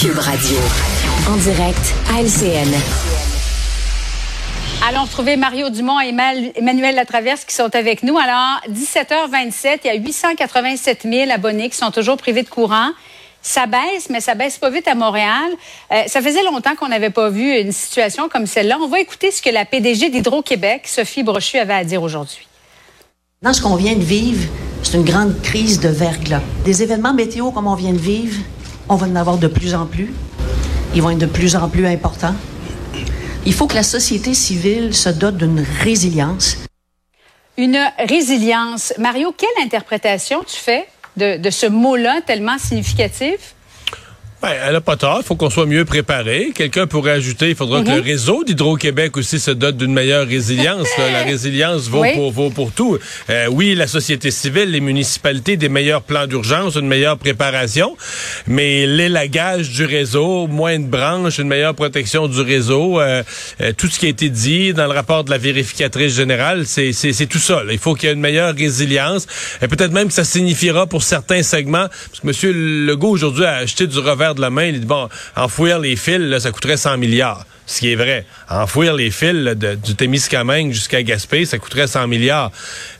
Cube Radio. En direct à LCN. Allons retrouver Mario Dumont et Emmanuel Latraverse qui sont avec nous. Alors, 17h27, il y a 887 000 abonnés qui sont toujours privés de courant. Ça baisse, mais ça baisse pas vite à Montréal. Euh, ça faisait longtemps qu'on n'avait pas vu une situation comme celle-là. On va écouter ce que la PDG d'Hydro-Québec, Sophie Brochu, avait à dire aujourd'hui. Dans ce qu'on vient de vivre, c'est une grande crise de verglas. Des événements météo comme on vient de vivre, on va en avoir de plus en plus. Ils vont être de plus en plus importants. Il faut que la société civile se dote d'une résilience. Une résilience. Mario, quelle interprétation tu fais de, de ce mot-là tellement significatif? Ben, elle n'a pas tort. Il faut qu'on soit mieux préparé. Quelqu'un pourrait ajouter, il faudra que le mhm. réseau d'Hydro-Québec aussi se dote d'une meilleure résilience. La résilience vaut, pour, vaut pour tout. Euh, oui, la société civile, les municipalités, des meilleurs plans d'urgence, une meilleure préparation. Mais l'élagage du réseau, moins de branches, une meilleure protection du réseau, euh, euh, tout ce qui a été dit dans le rapport de la vérificatrice générale, c'est tout ça. Il faut qu'il y ait une meilleure résilience. Et peut-être même que ça signifiera pour certains segments, parce que M. Legault aujourd'hui a acheté du revers de la main. Il dit, bon, enfouir les fils, là, ça coûterait 100 milliards. Ce qui est vrai. Enfouir les fils de, du Témiscamingue jusqu'à Gaspé, ça coûterait 100 milliards.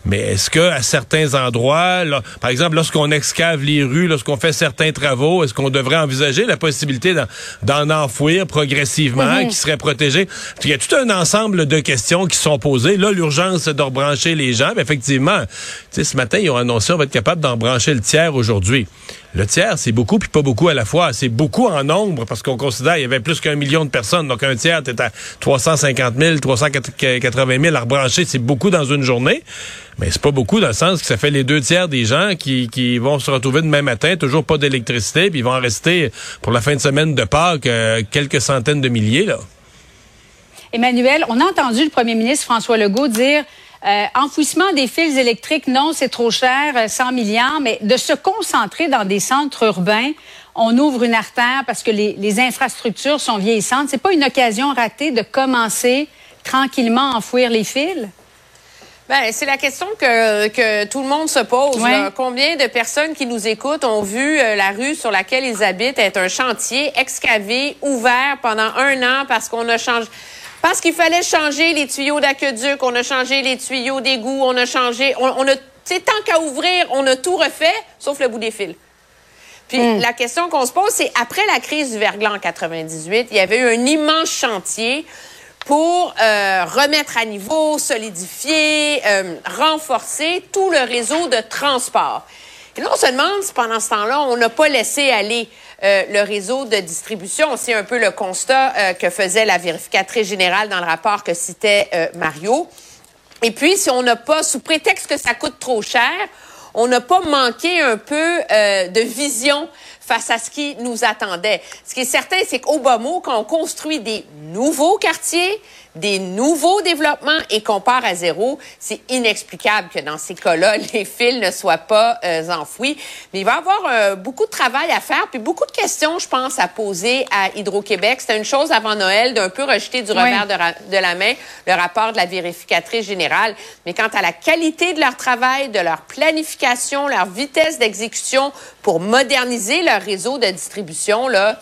Mais est-ce que à certains endroits, par exemple, lorsqu'on excave les rues, lorsqu'on fait certains travaux, est-ce qu'on devrait envisager la possibilité d'en enfouir progressivement, mm-hmm. qui serait protégé? Il y a tout un ensemble de questions qui sont posées. Là, l'urgence, c'est de rebrancher les gens. Mais effectivement, ce matin, ils ont annoncé qu'on va être capable d'en brancher le tiers aujourd'hui. Le tiers, c'est beaucoup puis pas beaucoup à la fois. C'est beaucoup en nombre parce qu'on considère qu'il y avait plus qu'un million de personnes. Donc un tiers, t'es à 350 000, 380 000 à rebrancher. C'est beaucoup dans une journée. Mais c'est pas beaucoup dans le sens que ça fait les deux tiers des gens qui, vont se retrouver demain matin, toujours pas d'électricité, puis ils vont en rester pour la fin de semaine de Pâques euh, quelques centaines de milliers. là. Emmanuel, on a entendu le premier ministre François Legault dire euh, enfouissement des fils électriques, non, c'est trop cher, 100 euh, milliards, mais de se concentrer dans des centres urbains, on ouvre une artère parce que les, les infrastructures sont vieillissantes. C'est pas une occasion ratée de commencer tranquillement à enfouir les fils? Ben, c'est la question que, que tout le monde se pose. Combien de personnes qui nous écoutent ont vu euh, la rue sur laquelle ils habitent être un chantier excavé, ouvert pendant un an parce qu'on a changé parce qu'il fallait changer les tuyaux d'aqueduc, on a changé les tuyaux d'égout, on a changé, on, on a, tant qu'à ouvrir, on a tout refait, sauf le bout des fils. Puis hmm. la question qu'on se pose, c'est après la crise du verglas en 98, il y avait eu un immense chantier pour euh, remettre à niveau, solidifier, euh, renforcer tout le réseau de transport. Et là, on pendant ce temps-là, on n'a pas laissé aller euh, le réseau de distribution. C'est un peu le constat euh, que faisait la vérificatrice générale dans le rapport que citait euh, Mario. Et puis, si on n'a pas, sous prétexte que ça coûte trop cher, on n'a pas manqué un peu de vision face à ce qui nous attendait. Ce qui est certain, c'est qu'au bas mot, quand on construit des nouveaux quartiers, des nouveaux développements et qu'on part à zéro, c'est inexplicable que dans ces cas-là, les fils ne soient pas euh, enfouis. Mais il va y avoir euh, beaucoup de travail à faire, puis beaucoup de questions, je pense, à poser à Hydro-Québec. C'était une chose avant Noël d'un peu rejeter du revers de, de, la main le rapport de la vérificatrice générale. Mais quant à la qualité de leur travail, de leur planification, leur vitesse d'exécution pour moderniser leur réseau de distribution, là,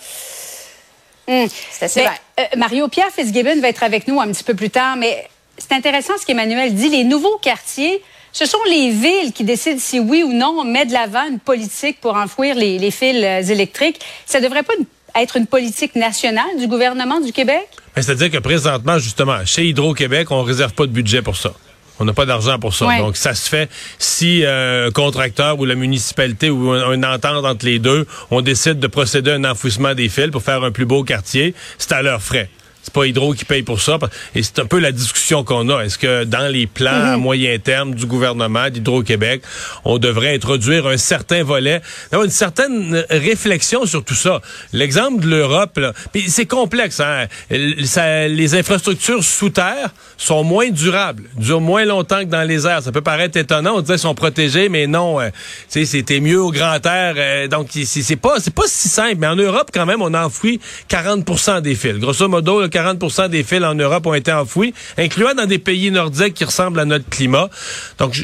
Hmm. C'est euh, Mario Pierre Fitzgibbon va être avec nous un petit peu plus tard, mais c'est intéressant ce qu'Emmanuel dit. Les nouveaux quartiers, ce sont les villes qui décident si oui ou non on met de l'avant une politique pour enfouir les, fils euh, électriques. Ça devrait pas être une politique nationale du gouvernement du Québec? Ben, c'est-à-dire que présentement, justement, chez Hydro-Québec, on réserve pas de budget pour ça. On n'a pas d'argent pour ça. Donc, ça se fait si euh, un contracteur ou la municipalité ou une entente entre les deux, on décide de procéder à un enfouissement des fils pour faire un plus beau quartier, c'est à leurs frais. C'est pas Hydro qui paye pour ça. Et c'est un peu la discussion qu'on a. Est-ce que dans les plans à mhm. moyen terme du gouvernement d'Hydro-Québec, on devrait introduire un certain volet, une certaine réflexion sur tout ça? L'exemple de l'Europe, c'est complexe. Hein? les infrastructures sous terre sont moins durables, durent moins longtemps que dans les airs. Ça peut paraître étonnant. On disait sont protégés, mais non. Euh, c'était mieux au grand air. Euh, donc c'est pas pas si simple. Mais en Europe, quand même, on enfouit 40% des fils. Grosso modo, 40% des fils en Europe ont été enfouis, incluant dans des pays nordiques qui ressemblent à notre climat. Donc,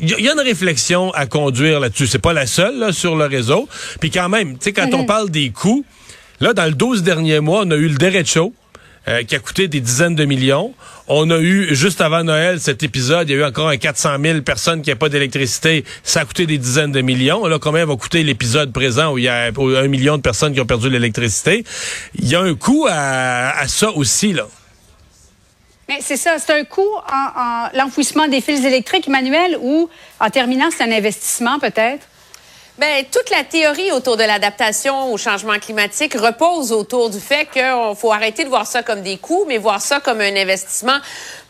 il y, a une réflexion à conduire là-dessus. C'est pas la seule sur le réseau. Puis quand même, tu sais, quand on mhm. parle des coûts, là, dans le 12 derniers mois, on a eu le Derecho, euh, qui a coûté des dizaines de millions. On a eu, juste avant Noël, cet épisode, il y a eu encore un 400 000 personnes qui n'ont pas d'électricité. Ça a coûté des dizaines de millions. Là, combien va coûter l'épisode présent où il y a un million de personnes qui ont perdu l'électricité? Il y a un coût à, à ça aussi, là. Mais c'est ça, c'est un coût en, en l'enfouissement des fils électriques, Emmanuel, ou en terminant, c'est un investissement peut-être? Bien, toute la théorie autour de l'adaptation au changement climatique repose autour du fait qu'il faut arrêter de voir ça comme des coûts, mais voir ça comme un investissement.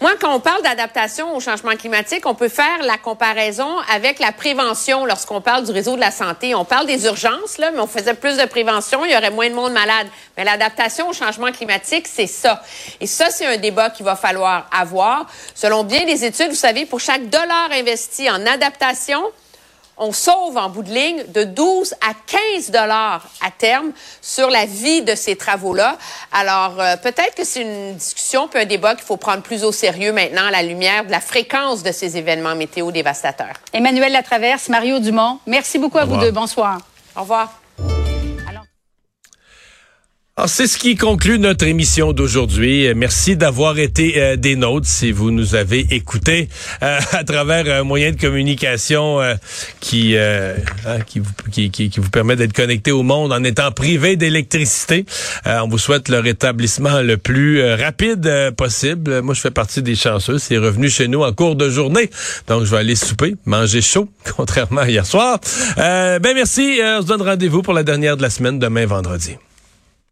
Moi, quand on parle d'adaptation au changement climatique, on peut faire la comparaison avec la prévention lorsqu'on parle du réseau de la santé. On parle des urgences, là, mais on faisait plus de prévention, il y aurait moins de monde malade. Mais l'adaptation au changement climatique, c'est ça. Et ça, c'est un débat qu'il va falloir avoir. Selon bien des études, vous savez, pour chaque dollar investi en adaptation, on sauve en bout de ligne de 12 à 15 dollars à terme sur la vie de ces travaux-là. Alors, euh, peut-être que c'est une discussion puis un débat qu'il faut prendre plus au sérieux maintenant à la lumière de la fréquence de ces événements météo dévastateurs. Emmanuel Latraverse, Mario Dumont, merci beaucoup à vous deux. Bonsoir. Au revoir. Alors, c'est ce qui conclut notre émission d'aujourd'hui. Euh, merci d'avoir été euh, des nôtres si vous nous avez écoutés euh, à travers un moyen de communication qui, hein, qui, vous, qui, qui, vous permet d'être connecté au monde en étant privé d'électricité. on vous souhaite le rétablissement le plus rapide possible. Moi, je fais partie des chanceux. C'est revenu chez nous en cours de journée. Donc, je vais aller souper, manger chaud, contrairement à hier soir. ben merci. on se donne rendez-vous pour la dernière de la semaine demain vendredi.